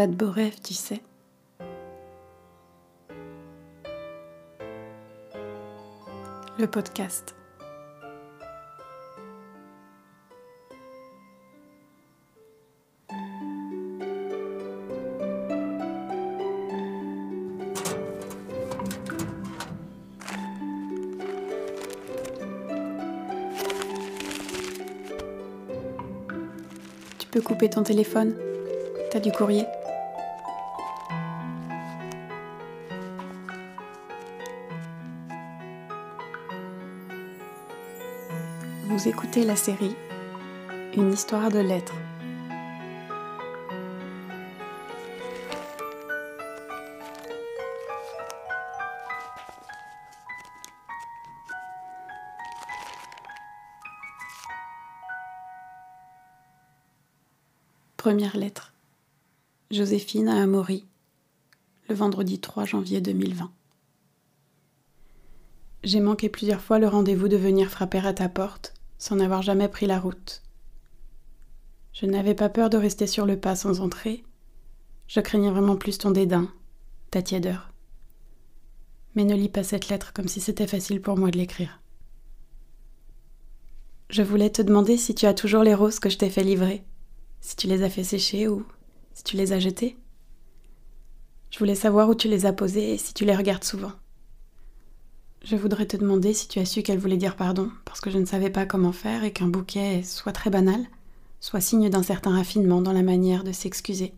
tas de beaux rêves, tu sais. Le podcast. Tu peux couper ton téléphone T'as du courrier Vous écoutez la série Une histoire de lettres. Première lettre. Joséphine à Amaury, le vendredi 3 janvier 2020. J'ai manqué plusieurs fois le rendez-vous de venir frapper à ta porte sans n'avoir jamais pris la route. Je n'avais pas peur de rester sur le pas sans entrer. Je craignais vraiment plus ton dédain, ta tièdeur. Mais ne lis pas cette lettre comme si c'était facile pour moi de l'écrire. Je voulais te demander si tu as toujours les roses que je t'ai fait livrer, si tu les as fait sécher ou si tu les as jetées. Je voulais savoir où tu les as posées et si tu les regardes souvent. Je voudrais te demander si tu as su qu'elle voulait dire pardon, parce que je ne savais pas comment faire et qu'un bouquet soit très banal, soit signe d'un certain raffinement dans la manière de s'excuser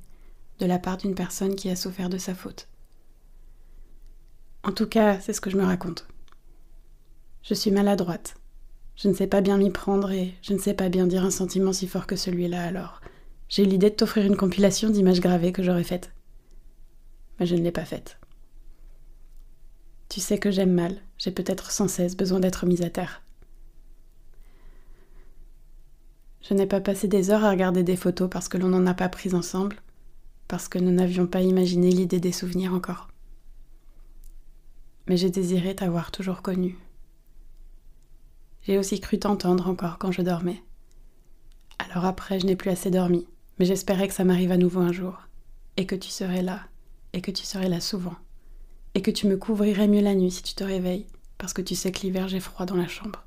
de la part d'une personne qui a souffert de sa faute. En tout cas, c'est ce que je me raconte. Je suis maladroite. Je ne sais pas bien m'y prendre et je ne sais pas bien dire un sentiment si fort que celui-là alors. J'ai eu l'idée de t'offrir une compilation d'images gravées que j'aurais faites. Mais je ne l'ai pas faite. Tu sais que j'aime mal, j'ai peut-être sans cesse besoin d'être mise à terre. Je n'ai pas passé des heures à regarder des photos parce que l'on n'en a pas prises ensemble, parce que nous n'avions pas imaginé l'idée des souvenirs encore. Mais j'ai désiré t'avoir toujours connu. J'ai aussi cru t'entendre encore quand je dormais. Alors après, je n'ai plus assez dormi, mais j'espérais que ça m'arrive à nouveau un jour, et que tu serais là, et que tu serais là souvent et que tu me couvrirais mieux la nuit si tu te réveilles, parce que tu sais que l'hiver j'ai froid dans la chambre.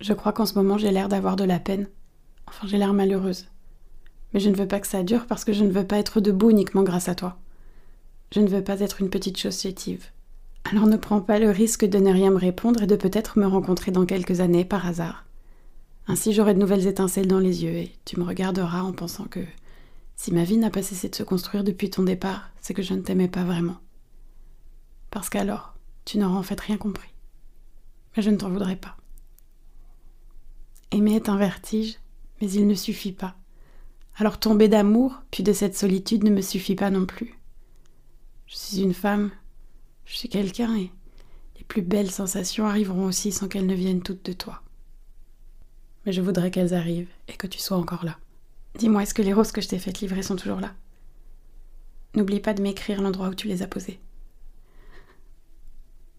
Je crois qu'en ce moment j'ai l'air d'avoir de la peine, enfin j'ai l'air malheureuse. Mais je ne veux pas que ça dure parce que je ne veux pas être debout uniquement grâce à toi. Je ne veux pas être une petite chose chétive. Alors ne prends pas le risque de ne rien me répondre et de peut-être me rencontrer dans quelques années par hasard. Ainsi j'aurai de nouvelles étincelles dans les yeux et tu me regarderas en pensant que si ma vie n'a pas cessé de se construire depuis ton départ, c'est que je ne t'aimais pas vraiment. Parce qu'alors, tu n'auras en fait rien compris. Mais je ne t'en voudrais pas. Aimer est un vertige, mais il ne suffit pas. Alors tomber d'amour, puis de cette solitude ne me suffit pas non plus. Je suis une femme, je suis quelqu'un et les plus belles sensations arriveront aussi sans qu'elles ne viennent toutes de toi. Mais je voudrais qu'elles arrivent et que tu sois encore là. Dis-moi, est-ce que les roses que je t'ai faites livrer sont toujours là? N'oublie pas de m'écrire l'endroit où tu les as posées.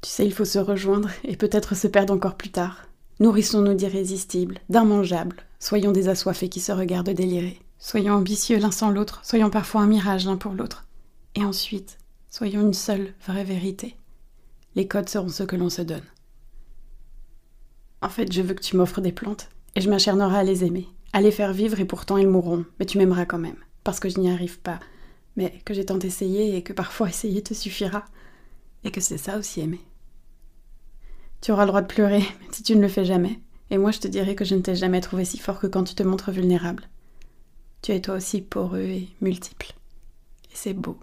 Tu sais, il faut se rejoindre et peut-être se perdre encore plus tard. Nourrissons-nous d'irrésistibles, d'immangeables, soyons des assoiffés qui se regardent délirer. Soyons ambitieux l'un sans l'autre, soyons parfois un mirage l'un pour l'autre. Et ensuite, soyons une seule vraie vérité. Les codes seront ceux que l'on se donne. En fait, je veux que tu m'offres des plantes, et je m'acharnerai à les aimer, à faire vivre et pourtant ils mourront, mais tu m'aimeras quand même, parce que je n'y arrive pas, mais que j'ai tant essayé et que parfois essayer te suffira, et que c'est ça aussi aimer. Tu auras le droit de pleurer, si tu ne le fais jamais, et moi je te dirai que je ne t'ai jamais trouvé si fort que quand tu te montres vulnérable. Tu es toi aussi poreux et multiple. Et c'est beau.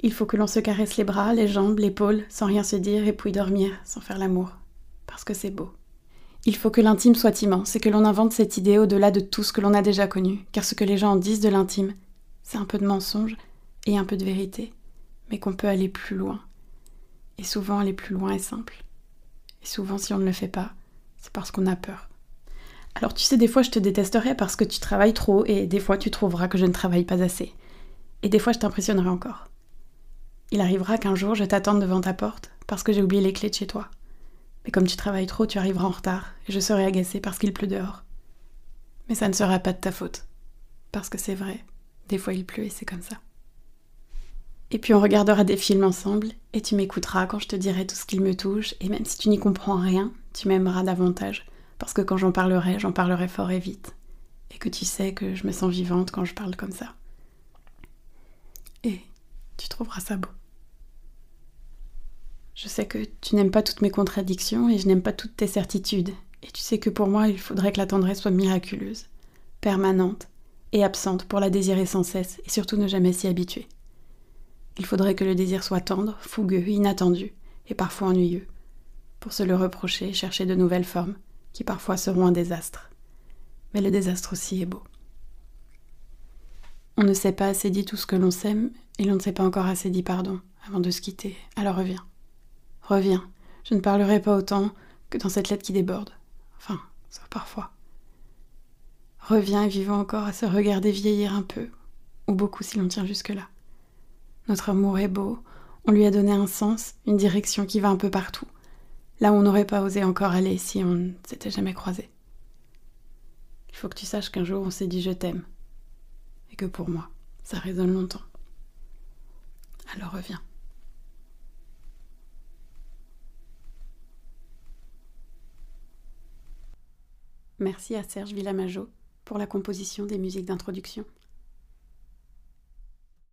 Il faut que l'on se caresse les bras, les jambes, l'épaule, sans rien se dire, et puis dormir, sans faire l'amour. Parce que c'est beau. Il faut que l'intime soit immense et que l'on invente cette idée au-delà de tout ce que l'on a déjà connu, car ce que les gens en disent de l'intime, c'est un peu de mensonge et un peu de vérité, mais qu'on peut aller plus loin. Et souvent aller plus loin est simple. Et souvent si on ne le fait pas, c'est parce qu'on a peur. Alors tu sais, des fois je te détesterai parce que tu travailles trop et des fois tu trouveras que je ne travaille pas assez. Et des fois je t'impressionnerai encore. Il arrivera qu'un jour je t'attende devant ta porte parce que j'ai oublié les clés de chez toi. Mais comme tu travailles trop, tu arriveras en retard et je serai agacée parce qu'il pleut dehors. Mais ça ne sera pas de ta faute. Parce que c'est vrai, Des fois il pleut et c'est comme ça. Et puis on regardera des films ensemble et tu m'écouteras quand je te dirai tout ce qui me touche et même si tu n'y comprends rien, tu m'aimeras davantage parce que quand j'en parlerai, j'en parlerai fort et vite et que tu sais que je me sens vivante quand je parle comme ça. Et tu trouveras ça beau. Je sais que tu n'aimes pas toutes mes contradictions et je n'aime pas toutes tes certitudes. Et tu sais que pour moi, il faudrait que la tendresse soit miraculeuse, permanente et absente pour la désirer sans cesse et surtout ne jamais s'y habituer. Il faudrait que le désir soit tendre, fougueux, inattendu et parfois ennuyeux, pour se le reprocher et chercher de nouvelles formes, qui parfois seront un désastre. Mais le désastre aussi est beau. On ne sait pas assez dit tout ce que l'on s'aime, et l'on ne sait pas encore assez dit pardon avant de se quitter. Alors reviens. Reviens. Je ne parlerai pas autant que dans cette lettre qui déborde. Enfin, ça parfois. Reviens et vivons encore à se regarder vieillir un peu, ou beaucoup si l'on tient jusque-là. Notre amour est beau, on lui a donné un sens, une direction qui va un peu partout, là où on n'aurait pas osé encore aller si on ne s'était jamais croisé. Il faut que tu saches qu'un jour on s'est dit je t'aime, et que pour moi, ça résonne longtemps. Alors reviens. Merci à Serge Villamajo pour la composition des musiques d'introduction.